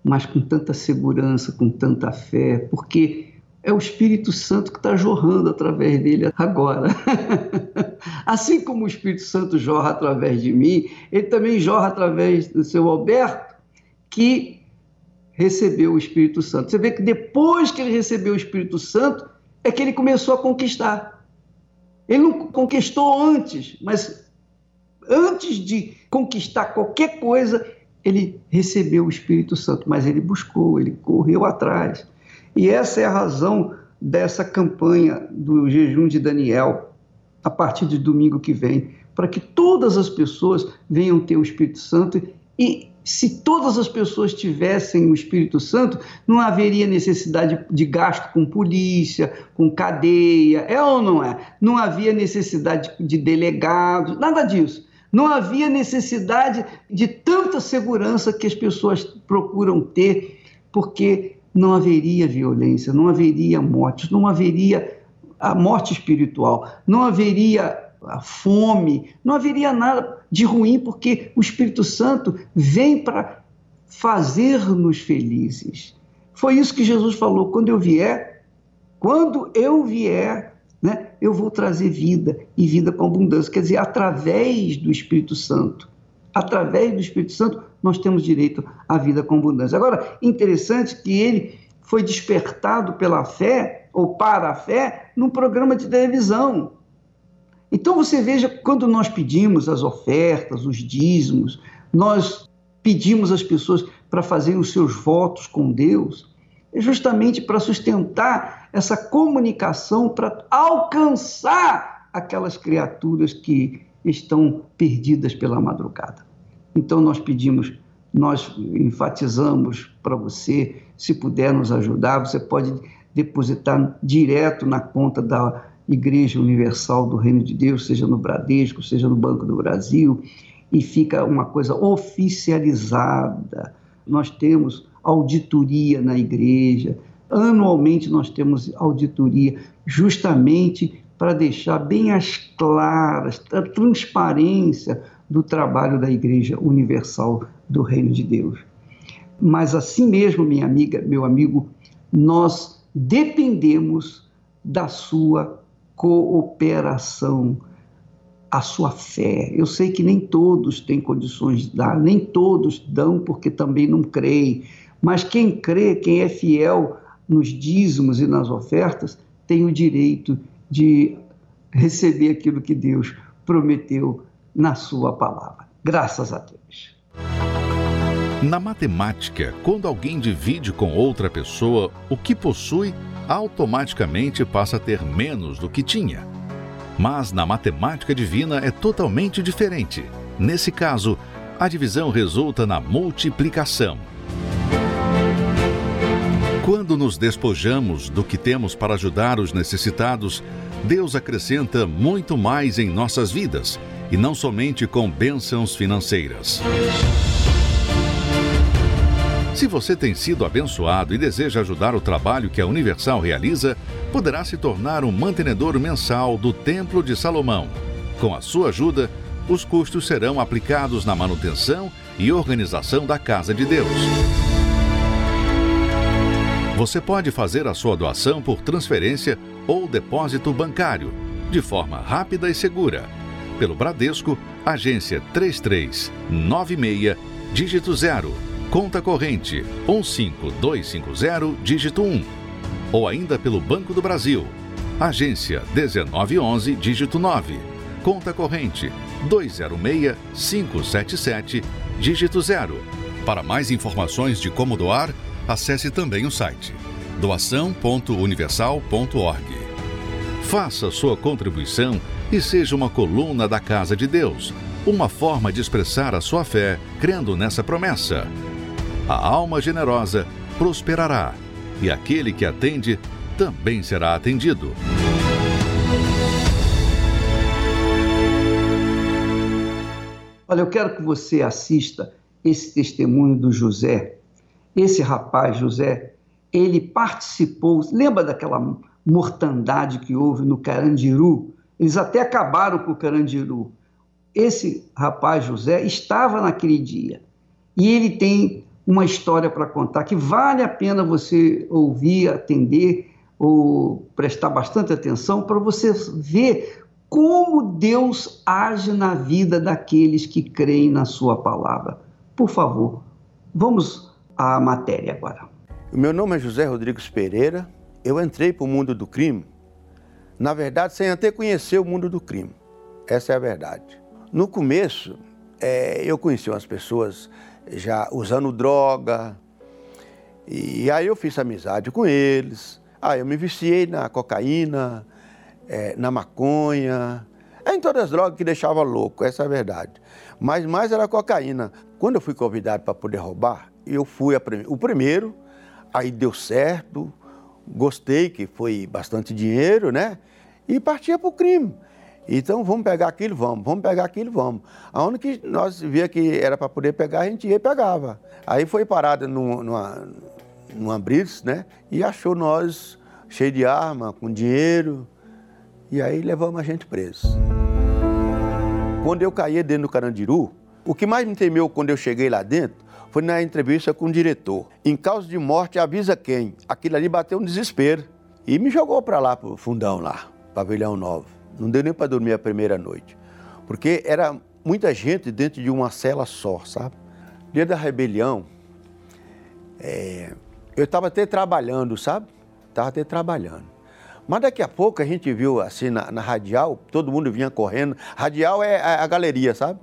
mas com tanta segurança, com tanta fé, porque é o Espírito Santo que está jorrando através dele agora. assim como o Espírito Santo jorra através de mim, ele também jorra através do seu Alberto, que recebeu o Espírito Santo. Você vê que depois que ele recebeu o Espírito Santo, é que ele começou a conquistar. Ele não conquistou antes, mas antes de conquistar qualquer coisa, ele recebeu o Espírito Santo, mas ele buscou, ele correu atrás. E essa é a razão dessa campanha do jejum de Daniel, a partir de domingo que vem, para que todas as pessoas venham ter o Espírito Santo e se todas as pessoas tivessem o Espírito Santo, não haveria necessidade de gasto com polícia, com cadeia, é ou não é? Não havia necessidade de delegados, nada disso. Não havia necessidade de tanta segurança que as pessoas procuram ter, porque não haveria violência, não haveria mortes, não haveria a morte espiritual, não haveria a fome, não haveria nada de ruim, porque o Espírito Santo vem para fazer-nos felizes. Foi isso que Jesus falou: quando eu vier, quando eu vier, né, eu vou trazer vida e vida com abundância. Quer dizer, através do Espírito Santo. Através do Espírito Santo, nós temos direito à vida com abundância. Agora, interessante que ele foi despertado pela fé, ou para a fé, num programa de televisão. Então você veja, quando nós pedimos as ofertas, os dízimos, nós pedimos às pessoas para fazerem os seus votos com Deus, justamente para sustentar essa comunicação, para alcançar aquelas criaturas que estão perdidas pela madrugada. Então nós pedimos, nós enfatizamos para você, se puder nos ajudar, você pode depositar direto na conta da Igreja Universal do Reino de Deus, seja no Bradesco, seja no Banco do Brasil, e fica uma coisa oficializada. Nós temos auditoria na igreja, anualmente nós temos auditoria, justamente para deixar bem as claras, a transparência do trabalho da Igreja Universal do Reino de Deus. Mas assim mesmo, minha amiga, meu amigo, nós dependemos da sua cooperação, a sua fé. Eu sei que nem todos têm condições de dar, nem todos dão porque também não creem, mas quem crê, quem é fiel nos dízimos e nas ofertas, tem o direito de receber aquilo que Deus prometeu na sua palavra. Graças a Deus. Na matemática, quando alguém divide com outra pessoa o que possui, automaticamente passa a ter menos do que tinha. Mas na matemática divina é totalmente diferente. Nesse caso, a divisão resulta na multiplicação. Quando nos despojamos do que temos para ajudar os necessitados, Deus acrescenta muito mais em nossas vidas, e não somente com bênçãos financeiras. Se você tem sido abençoado e deseja ajudar o trabalho que a Universal realiza, poderá se tornar um mantenedor mensal do Templo de Salomão. Com a sua ajuda, os custos serão aplicados na manutenção e organização da Casa de Deus. Você pode fazer a sua doação por transferência ou depósito bancário, de forma rápida e segura. Pelo Bradesco, agência 3396, dígito 0 conta corrente 15250, dígito 1. Ou ainda pelo Banco do Brasil, agência 1911, dígito 9, conta corrente 206577, dígito 0. Para mais informações de como doar, acesse também o site doação.universal.org. Faça sua contribuição e seja uma coluna da Casa de Deus, uma forma de expressar a sua fé crendo nessa promessa a alma generosa prosperará, e aquele que atende também será atendido. Olha, eu quero que você assista esse testemunho do José. Esse rapaz, José, ele participou. Lembra daquela mortandade que houve no Carandiru? Eles até acabaram com o Carandiru. Esse rapaz, José, estava naquele dia. E ele tem uma história para contar que vale a pena você ouvir, atender ou prestar bastante atenção para você ver como Deus age na vida daqueles que creem na sua palavra. Por favor, vamos à matéria agora. O meu nome é José Rodrigues Pereira. Eu entrei para o mundo do crime, na verdade, sem até conhecer o mundo do crime. Essa é a verdade. No começo, é, eu conheci umas pessoas já usando droga. E aí eu fiz amizade com eles. Aí eu me viciei na cocaína, é, na maconha. É em todas as drogas que deixava louco, essa é a verdade. Mas mais era cocaína. Quando eu fui convidado para poder roubar, eu fui o primeiro, aí deu certo, gostei, que foi bastante dinheiro, né? E partia para o crime. Então vamos pegar aquilo, vamos, vamos pegar aquilo, vamos. Aonde que nós via que era para poder pegar, a gente ia e pegava. Aí foi parada numa, numa Brits, né? E achou nós cheio de arma, com dinheiro. E aí levamos a gente preso. Quando eu caí dentro do Carandiru, o que mais me temeu quando eu cheguei lá dentro foi na entrevista com o diretor. Em causa de morte, avisa quem? Aquilo ali bateu um desespero. E me jogou para lá, pro fundão lá, pavilhão 9. Não deu nem para dormir a primeira noite. Porque era muita gente dentro de uma cela só, sabe? Dia da rebelião, é, eu estava até trabalhando, sabe? Estava até trabalhando. Mas daqui a pouco a gente viu assim na, na radial, todo mundo vinha correndo. Radial é a, a galeria, sabe?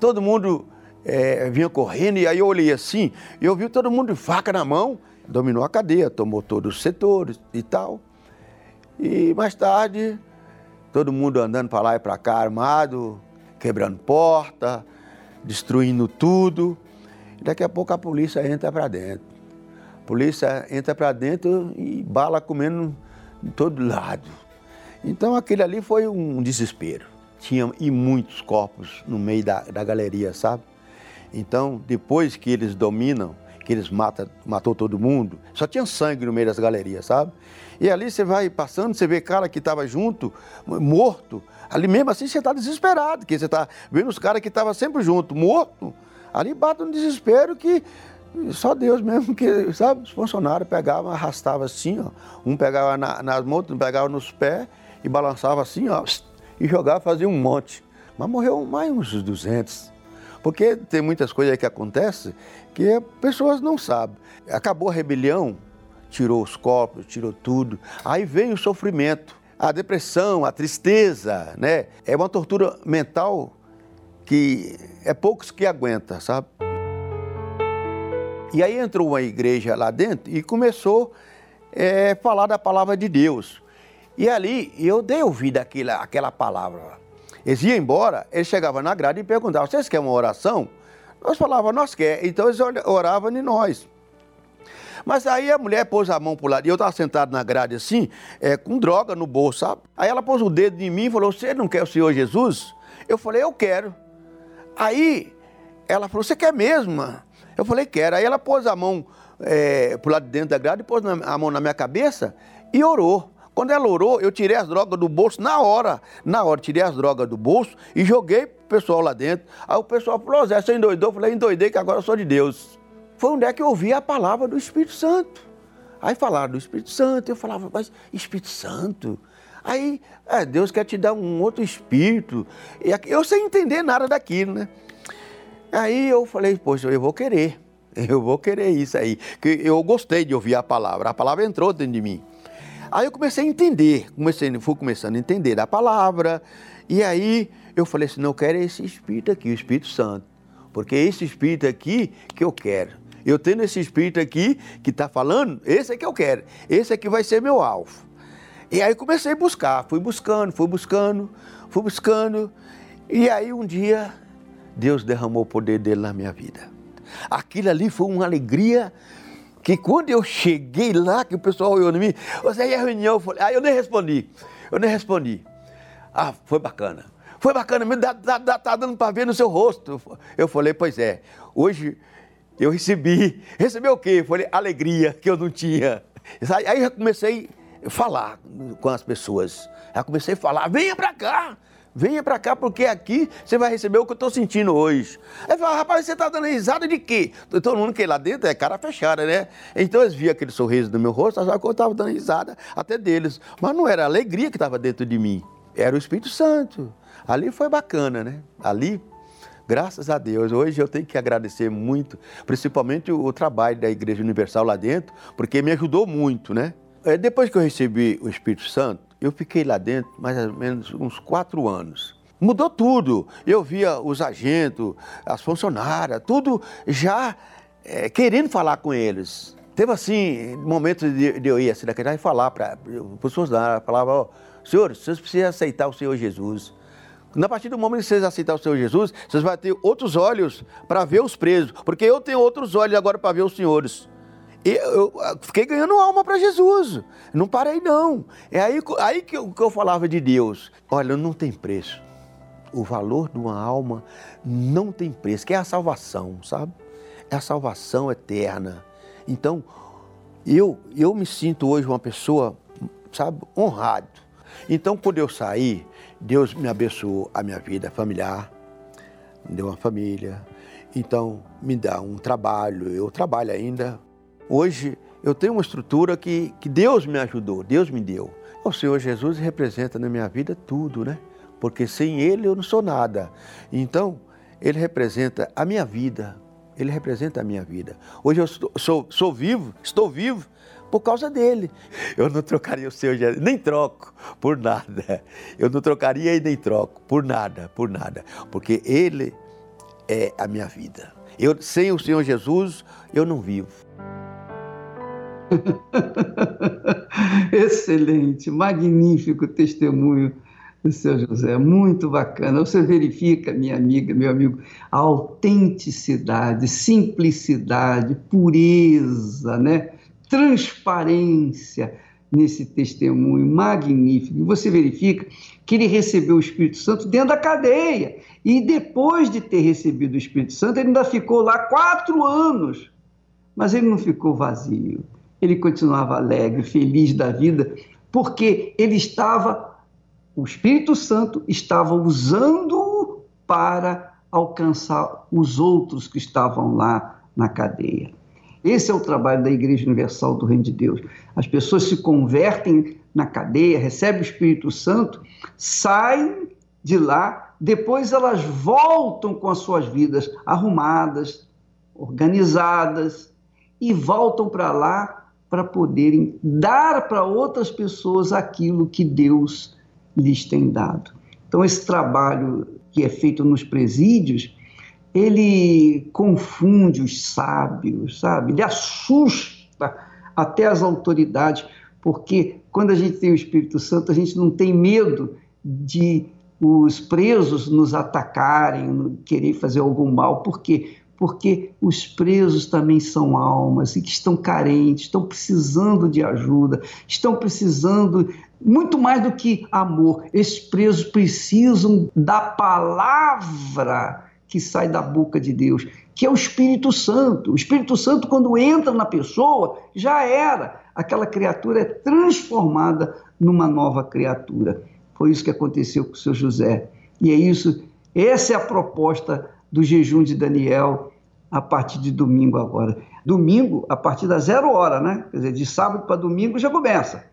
Todo mundo é, vinha correndo e aí eu olhei assim, e eu vi todo mundo de faca na mão, dominou a cadeia, tomou todos os setores e tal. E mais tarde, todo mundo andando para lá e para cá armado, quebrando porta, destruindo tudo. Daqui a pouco a polícia entra para dentro. A polícia entra para dentro e bala comendo de todo lado. Então aquele ali foi um desespero. Tinha e muitos corpos no meio da, da galeria, sabe? Então, depois que eles dominam, que eles matam, matou todo mundo, só tinha sangue no meio das galerias, sabe? E ali você vai passando, você vê cara que estava junto, morto. Ali mesmo assim você está desesperado, porque você está vendo os caras que estavam sempre junto, morto. Ali bate um desespero que só Deus mesmo que, sabe? Os funcionários pegavam, arrastavam assim, ó. Um pegava na, nas mãos, outro pegava nos pés e balançava assim, ó. E jogava, fazia um monte. Mas morreu mais uns 200. Porque tem muitas coisas que acontecem que pessoas não sabem. Acabou a rebelião, tirou os corpos, tirou tudo. Aí vem o sofrimento, a depressão, a tristeza, né? É uma tortura mental que é poucos que aguenta, sabe? E aí entrou uma igreja lá dentro e começou a é, falar da palavra de Deus. E ali eu dei ouvido àquela, àquela palavra. Eles iam embora, eles chegavam na grade e perguntavam: vocês querem uma oração? Nós falávamos, nós queremos. Então eles oravam em nós. Mas aí a mulher pôs a mão pro lado, e eu estava sentado na grade assim, é, com droga no bolso, sabe? Aí ela pôs o dedo em mim e falou: Você não quer o Senhor Jesus? Eu falei: Eu quero. Aí ela falou: Você quer mesmo? Eu falei: Quero. Aí ela pôs a mão é, pro lado de dentro da grade, pôs a mão na minha cabeça e orou. Quando ela orou, eu tirei as drogas do bolso na hora. Na hora, tirei as drogas do bolso e joguei pro pessoal lá dentro. Aí o pessoal falou, Zé, você endoidou? Eu falei, endoidei que agora eu sou de Deus. Foi onde é que eu ouvi a palavra do Espírito Santo. Aí falaram do Espírito Santo, eu falava, mas Espírito Santo? Aí, é, Deus quer te dar um outro espírito. Eu sem entender nada daquilo, né? Aí eu falei, poxa, eu vou querer. Eu vou querer isso aí. Que eu gostei de ouvir a palavra. A palavra entrou dentro de mim. Aí eu comecei a entender, comecei, fui começando a entender a palavra, e aí eu falei assim, não, eu quero esse Espírito aqui, o Espírito Santo, porque é esse Espírito aqui que eu quero. Eu tendo esse Espírito aqui que está falando, esse é que eu quero, esse aqui vai ser meu alvo. E aí comecei a buscar, fui buscando, fui buscando, fui buscando, e aí um dia Deus derramou o poder dele na minha vida. Aquilo ali foi uma alegria que quando eu cheguei lá, que o pessoal olhou em mim, você ia à reunião, eu falei, ah, eu nem respondi, eu nem respondi. Ah, foi bacana. Foi bacana, me dá, dá, dá, tá dando para ver no seu rosto. Eu falei, pois é, hoje eu recebi, recebi o quê? Eu falei, alegria que eu não tinha. Aí eu comecei a falar com as pessoas. Aí comecei a falar, venha para cá, Venha para cá porque aqui você vai receber o que eu estou sentindo hoje. Aí fala, rapaz, você está dando risada de quê? Todo mundo que lá dentro é cara fechada, né? Então eles viam aquele sorriso no meu rosto, achavam que eu estava dando risada até deles. Mas não era a alegria que estava dentro de mim, era o Espírito Santo. Ali foi bacana, né? Ali, graças a Deus, hoje eu tenho que agradecer muito, principalmente o trabalho da Igreja Universal lá dentro, porque me ajudou muito, né? É, depois que eu recebi o Espírito Santo, eu fiquei lá dentro mais ou menos uns quatro anos. Mudou tudo. Eu via os agentes, as funcionárias, tudo já é, querendo falar com eles. Teve assim, momentos de, de eu ir assim naquele e falar para os funcionários, falava, oh, senhores, vocês precisam aceitar o Senhor Jesus Na partir do momento que vocês aceitar o Senhor Jesus, vocês vão ter outros olhos para ver os presos, porque eu tenho outros olhos agora para ver os senhores. E eu fiquei ganhando alma para Jesus. Não parei, não. É aí, aí que, eu, que eu falava de Deus. Olha, não tem preço. O valor de uma alma não tem preço, que é a salvação, sabe? É a salvação eterna. Então, eu, eu me sinto hoje uma pessoa, sabe, honrado. Então, quando eu saí, Deus me abençoou a minha vida familiar, me deu uma família, então me dá um trabalho, eu trabalho ainda. Hoje eu tenho uma estrutura que, que Deus me ajudou, Deus me deu. O Senhor Jesus representa na minha vida tudo, né? Porque sem Ele eu não sou nada. Então, Ele representa a minha vida, Ele representa a minha vida. Hoje eu sou, sou, sou vivo, estou vivo, por causa dele. Eu não trocaria o Senhor Jesus, nem troco por nada. Eu não trocaria e nem troco por nada, por nada, porque ele é a minha vida. Eu sem o Senhor Jesus, eu não vivo. Excelente, magnífico testemunho do seu José, muito bacana. Você verifica, minha amiga, meu amigo, a autenticidade, simplicidade, pureza, né? transparência nesse testemunho magnífico. Você verifica que ele recebeu o Espírito Santo dentro da cadeia. E depois de ter recebido o Espírito Santo, ele ainda ficou lá quatro anos. Mas ele não ficou vazio. Ele continuava alegre, feliz da vida, porque ele estava, o Espírito Santo estava usando para alcançar os outros que estavam lá na cadeia. Esse é o trabalho da Igreja Universal do Reino de Deus. As pessoas se convertem na cadeia, recebem o Espírito Santo, saem de lá, depois elas voltam com as suas vidas arrumadas, organizadas e voltam para lá para poderem dar para outras pessoas aquilo que Deus lhes tem dado. Então, esse trabalho que é feito nos presídios ele confunde os sábios, sabe? Ele assusta até as autoridades, porque quando a gente tem o Espírito Santo, a gente não tem medo de os presos nos atacarem, querer fazer algum mal. Por quê? Porque os presos também são almas e que estão carentes, estão precisando de ajuda, estão precisando muito mais do que amor. Esses presos precisam da palavra que sai da boca de Deus, que é o Espírito Santo. O Espírito Santo, quando entra na pessoa, já era. Aquela criatura é transformada numa nova criatura. Foi isso que aconteceu com o seu José. E é isso, essa é a proposta do jejum de Daniel a partir de domingo agora. Domingo, a partir da zero hora, né? Quer dizer, de sábado para domingo já começa.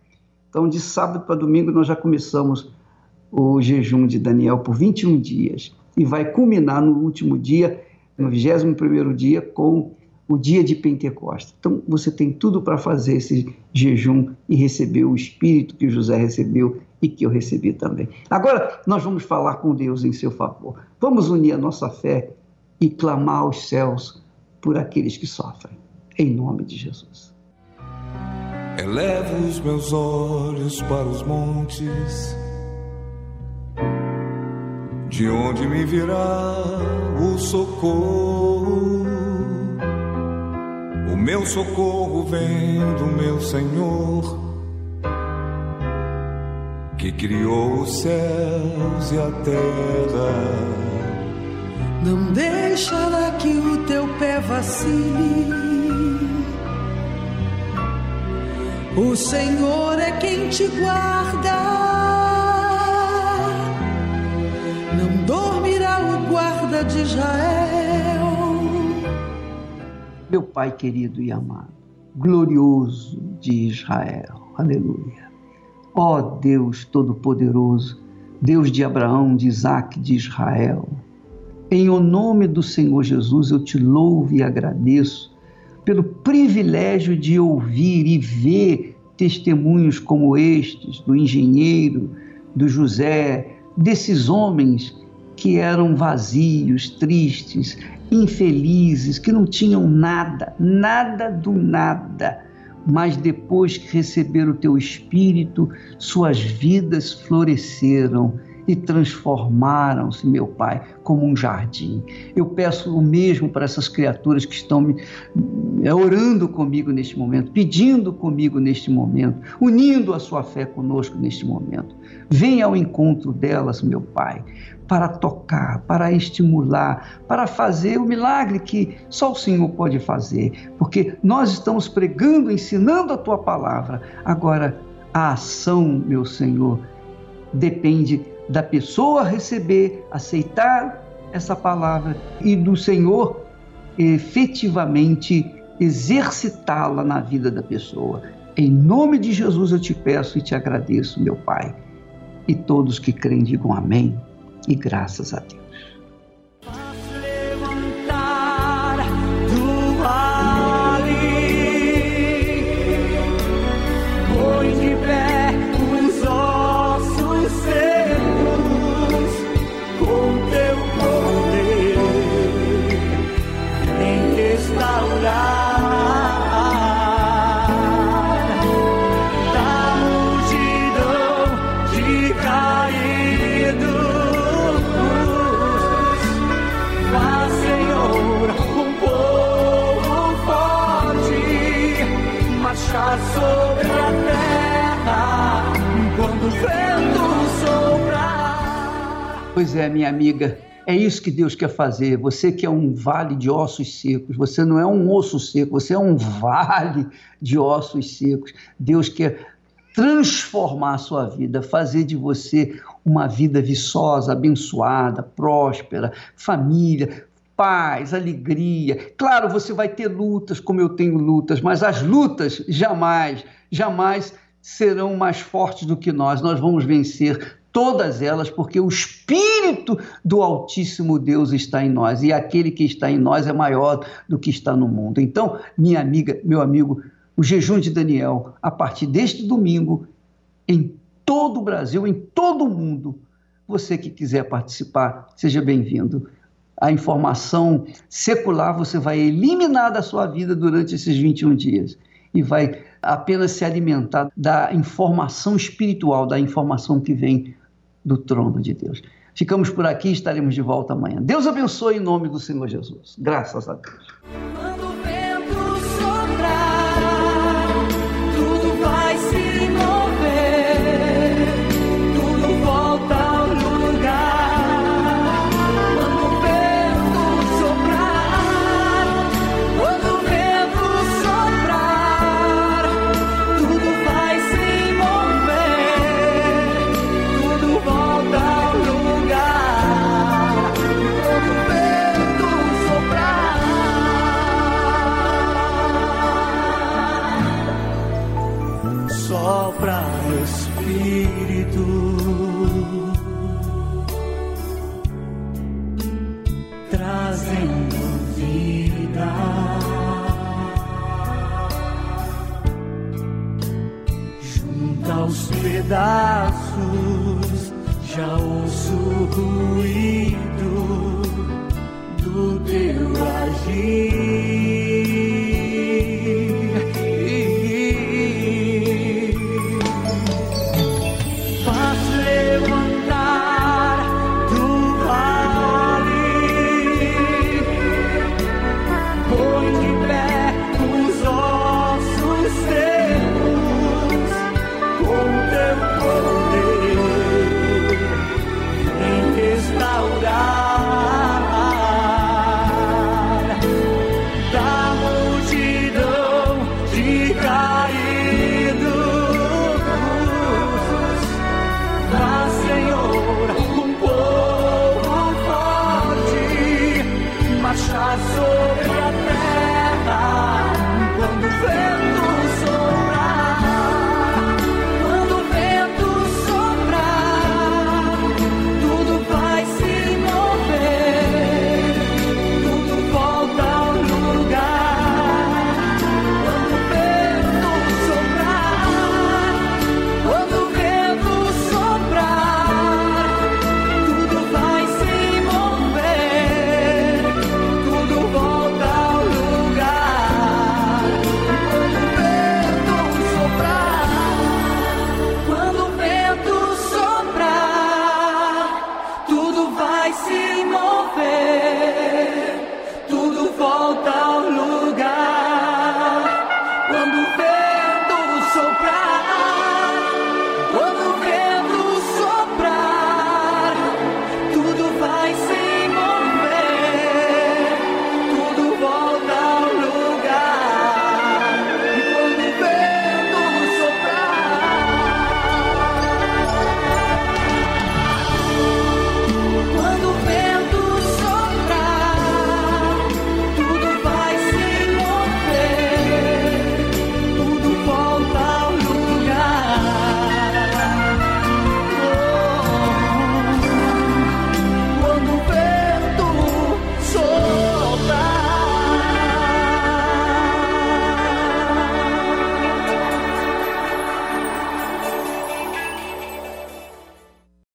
Então, de sábado para domingo, nós já começamos o jejum de Daniel por 21 dias e vai culminar no último dia, no 21 dia, com o dia de Pentecostes. Então você tem tudo para fazer esse jejum e receber o Espírito que José recebeu e que eu recebi também. Agora nós vamos falar com Deus em seu favor. Vamos unir a nossa fé e clamar aos céus por aqueles que sofrem. Em nome de Jesus. Elevo os meus olhos para os montes de onde me virá o socorro? O meu socorro vem do meu Senhor, que criou os céus e a terra. Não deixará que o teu pé vacile. O Senhor é quem te guarda. não dormirá o guarda de Israel. Meu Pai querido e amado, glorioso de Israel, aleluia. Ó Deus Todo-Poderoso, Deus de Abraão, de Isaac, de Israel, em o nome do Senhor Jesus eu te louvo e agradeço pelo privilégio de ouvir e ver testemunhos como estes do engenheiro, do José, desses homens que eram vazios, tristes, infelizes, que não tinham nada, nada do nada. Mas depois que receberam o teu espírito, suas vidas floresceram e transformaram-se, meu Pai, como um jardim. Eu peço o mesmo para essas criaturas que estão me, é, orando comigo neste momento, pedindo comigo neste momento, unindo a sua fé conosco neste momento. Venha ao encontro delas, meu Pai, para tocar, para estimular, para fazer o milagre que só o Senhor pode fazer, porque nós estamos pregando, ensinando a tua palavra. Agora, a ação, meu Senhor, depende da pessoa receber, aceitar essa palavra e do Senhor efetivamente exercitá-la na vida da pessoa. Em nome de Jesus eu te peço e te agradeço, meu Pai. E todos que creem digam amém e graças a Deus. Pois é, minha amiga, é isso que Deus quer fazer. Você que é um vale de ossos secos, você não é um osso seco, você é um vale de ossos secos. Deus quer transformar a sua vida, fazer de você uma vida viçosa, abençoada, próspera, família, paz, alegria. Claro, você vai ter lutas, como eu tenho lutas, mas as lutas jamais, jamais serão mais fortes do que nós. Nós vamos vencer todas elas, porque o Espírito do Altíssimo Deus está em nós e aquele que está em nós é maior do que está no mundo. Então, minha amiga, meu amigo, o jejum de Daniel, a partir deste domingo, em todo o Brasil, em todo o mundo, você que quiser participar, seja bem-vindo. A informação secular você vai eliminar da sua vida durante esses 21 dias e vai apenas se alimentar da informação espiritual, da informação que vem do trono de Deus. Ficamos por aqui, estaremos de volta amanhã. Deus abençoe em nome do Senhor Jesus. Graças a Deus. Agir.